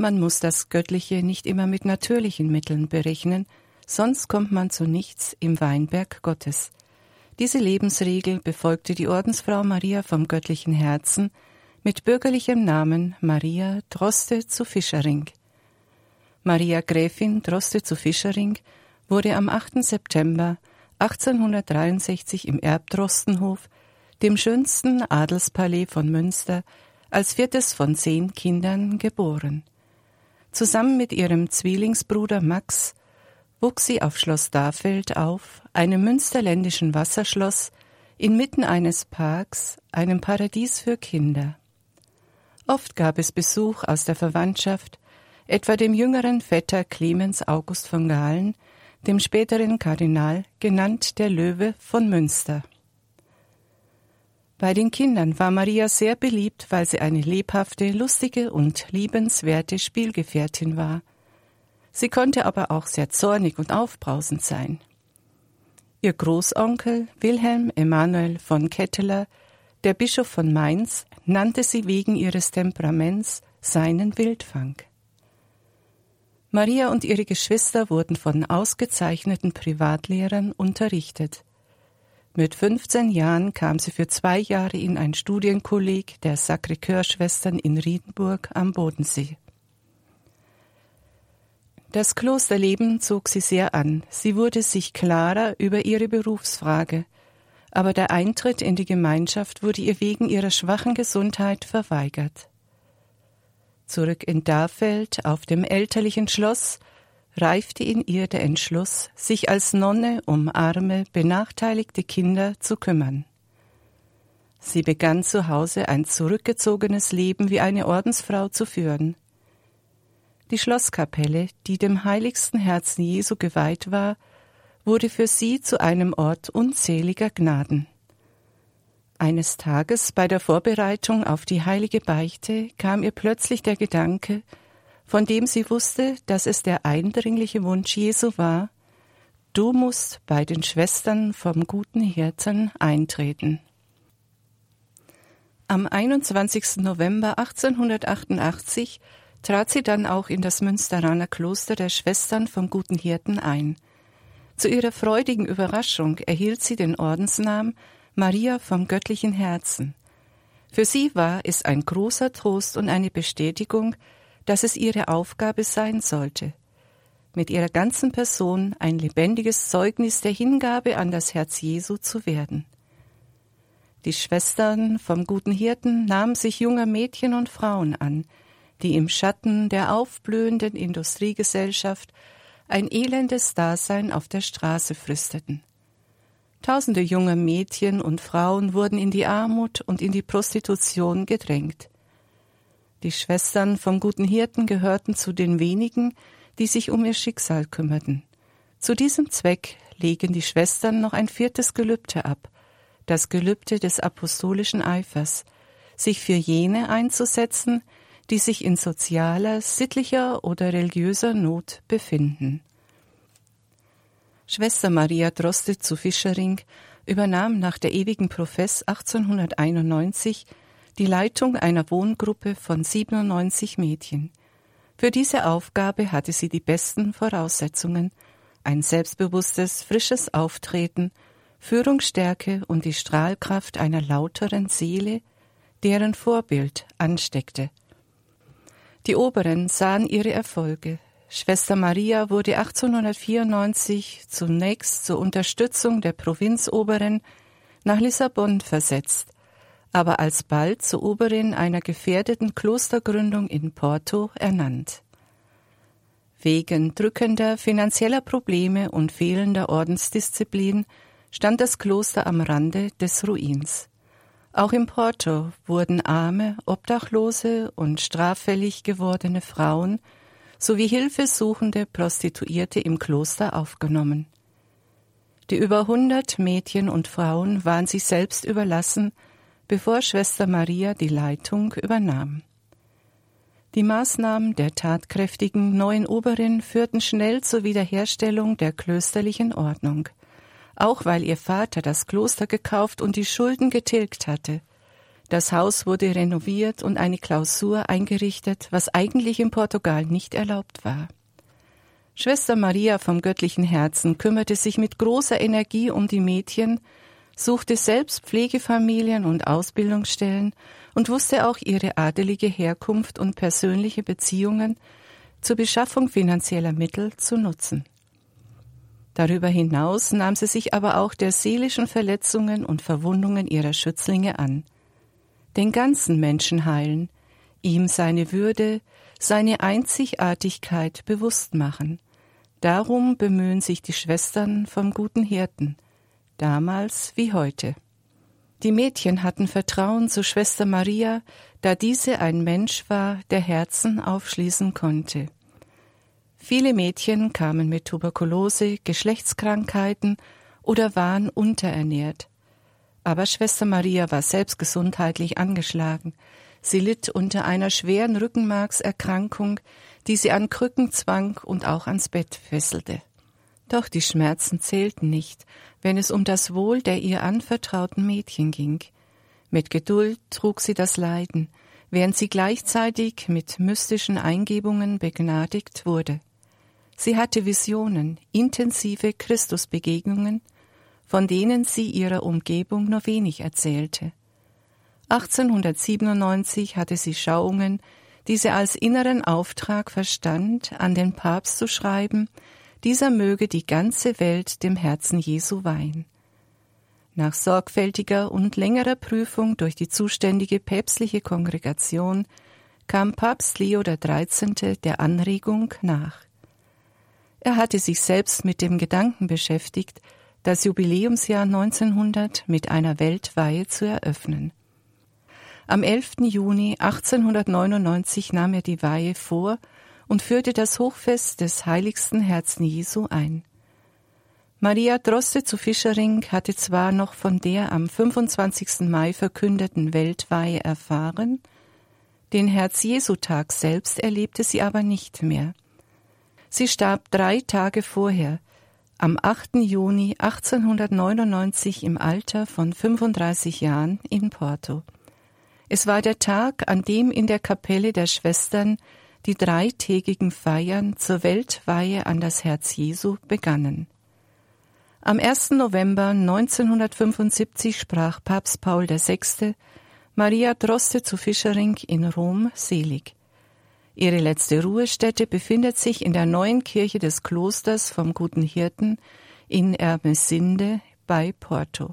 Man muss das Göttliche nicht immer mit natürlichen Mitteln berechnen, sonst kommt man zu nichts im Weinberg Gottes. Diese Lebensregel befolgte die Ordensfrau Maria vom göttlichen Herzen mit bürgerlichem Namen Maria Droste zu Fischering. Maria Gräfin Droste zu Fischering wurde am 8. September 1863 im Erbdrostenhof, dem schönsten Adelspalais von Münster, als viertes von zehn Kindern geboren. Zusammen mit ihrem Zwillingsbruder Max wuchs sie auf Schloss Dafeld auf, einem münsterländischen Wasserschloss inmitten eines Parks, einem Paradies für Kinder. Oft gab es Besuch aus der Verwandtschaft, etwa dem jüngeren Vetter Clemens August von Galen, dem späteren Kardinal, genannt der Löwe von Münster. Bei den Kindern war Maria sehr beliebt, weil sie eine lebhafte, lustige und liebenswerte Spielgefährtin war. Sie konnte aber auch sehr zornig und aufbrausend sein. Ihr Großonkel Wilhelm Emanuel von Ketteler, der Bischof von Mainz, nannte sie wegen ihres Temperaments seinen Wildfang. Maria und ihre Geschwister wurden von ausgezeichneten Privatlehrern unterrichtet. Mit 15 Jahren kam sie für zwei Jahre in ein Studienkolleg der Sacré-Cœur-Schwestern in Riedenburg am Bodensee. Das Klosterleben zog sie sehr an. Sie wurde sich klarer über ihre Berufsfrage. Aber der Eintritt in die Gemeinschaft wurde ihr wegen ihrer schwachen Gesundheit verweigert. Zurück in Dafeld auf dem elterlichen Schloss reifte in ihr der Entschluss, sich als Nonne um arme, benachteiligte Kinder zu kümmern. Sie begann zu Hause ein zurückgezogenes Leben wie eine Ordensfrau zu führen. Die Schlosskapelle, die dem heiligsten Herzen Jesu geweiht war, wurde für sie zu einem Ort unzähliger Gnaden. Eines Tages bei der Vorbereitung auf die heilige Beichte kam ihr plötzlich der Gedanke, von dem sie wusste, dass es der eindringliche Wunsch Jesu war, du musst bei den Schwestern vom guten Hirten eintreten. Am 21. November 1888 trat sie dann auch in das Münsteraner Kloster der Schwestern vom guten Hirten ein. Zu ihrer freudigen Überraschung erhielt sie den Ordensnamen Maria vom göttlichen Herzen. Für sie war es ein großer Trost und eine Bestätigung, dass es ihre Aufgabe sein sollte, mit ihrer ganzen Person ein lebendiges Zeugnis der Hingabe an das Herz Jesu zu werden. Die Schwestern vom guten Hirten nahmen sich junger Mädchen und Frauen an, die im Schatten der aufblühenden Industriegesellschaft ein elendes Dasein auf der Straße fristeten. Tausende junger Mädchen und Frauen wurden in die Armut und in die Prostitution gedrängt. Die Schwestern vom guten Hirten gehörten zu den wenigen, die sich um ihr Schicksal kümmerten. Zu diesem Zweck legen die Schwestern noch ein viertes Gelübde ab, das Gelübde des apostolischen Eifers, sich für jene einzusetzen, die sich in sozialer, sittlicher oder religiöser Not befinden. Schwester Maria Droste zu Fischering übernahm nach der ewigen Profess 1891 die Leitung einer Wohngruppe von 97 Mädchen. Für diese Aufgabe hatte sie die besten Voraussetzungen, ein selbstbewusstes, frisches Auftreten, Führungsstärke und die Strahlkraft einer lauteren Seele, deren Vorbild ansteckte. Die Oberen sahen ihre Erfolge. Schwester Maria wurde 1894 zunächst zur Unterstützung der Provinzoberen nach Lissabon versetzt, aber alsbald zur Oberin einer gefährdeten Klostergründung in Porto ernannt. Wegen drückender finanzieller Probleme und fehlender Ordensdisziplin stand das Kloster am Rande des Ruins. Auch in Porto wurden arme, obdachlose und straffällig gewordene Frauen sowie hilfesuchende Prostituierte im Kloster aufgenommen. Die über hundert Mädchen und Frauen waren sich selbst überlassen bevor Schwester Maria die Leitung übernahm. Die Maßnahmen der tatkräftigen neuen Oberin führten schnell zur Wiederherstellung der klösterlichen Ordnung, auch weil ihr Vater das Kloster gekauft und die Schulden getilgt hatte. Das Haus wurde renoviert und eine Klausur eingerichtet, was eigentlich in Portugal nicht erlaubt war. Schwester Maria vom göttlichen Herzen kümmerte sich mit großer Energie um die Mädchen, suchte selbst Pflegefamilien und Ausbildungsstellen und wusste auch ihre adelige Herkunft und persönliche Beziehungen zur Beschaffung finanzieller Mittel zu nutzen. Darüber hinaus nahm sie sich aber auch der seelischen Verletzungen und Verwundungen ihrer Schützlinge an. Den ganzen Menschen heilen, ihm seine Würde, seine Einzigartigkeit bewusst machen. Darum bemühen sich die Schwestern vom guten Hirten, damals wie heute. Die Mädchen hatten Vertrauen zu Schwester Maria, da diese ein Mensch war, der Herzen aufschließen konnte. Viele Mädchen kamen mit Tuberkulose, Geschlechtskrankheiten oder waren unterernährt. Aber Schwester Maria war selbst gesundheitlich angeschlagen. Sie litt unter einer schweren Rückenmarkserkrankung, die sie an Krücken zwang und auch ans Bett fesselte. Doch die Schmerzen zählten nicht, wenn es um das Wohl der ihr anvertrauten Mädchen ging. Mit Geduld trug sie das Leiden, während sie gleichzeitig mit mystischen Eingebungen begnadigt wurde. Sie hatte Visionen, intensive Christusbegegnungen, von denen sie ihrer Umgebung nur wenig erzählte. 1897 hatte sie Schauungen, die sie als inneren Auftrag verstand, an den Papst zu schreiben, dieser möge die ganze Welt dem Herzen Jesu weihen. Nach sorgfältiger und längerer Prüfung durch die zuständige päpstliche Kongregation kam Papst Leo XIII. der Anregung nach. Er hatte sich selbst mit dem Gedanken beschäftigt, das Jubiläumsjahr 1900 mit einer Weltweihe zu eröffnen. Am 11. Juni 1899 nahm er die Weihe vor und führte das Hochfest des heiligsten Herzen Jesu ein. Maria Droste zu Fischering hatte zwar noch von der am 25. Mai verkündeten Weltweihe erfahren, den Herz-Jesu-Tag selbst erlebte sie aber nicht mehr. Sie starb drei Tage vorher, am 8. Juni 1899 im Alter von 35 Jahren in Porto. Es war der Tag, an dem in der Kapelle der Schwestern die dreitägigen Feiern zur Weltweihe an das Herz Jesu begannen. Am 1. November 1975 sprach Papst Paul VI. Maria Droste zu Fischering in Rom selig. Ihre letzte Ruhestätte befindet sich in der neuen Kirche des Klosters vom Guten Hirten in Ermesinde bei Porto.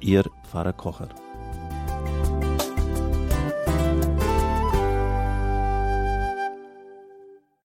Ihr Pfarrer Kocher.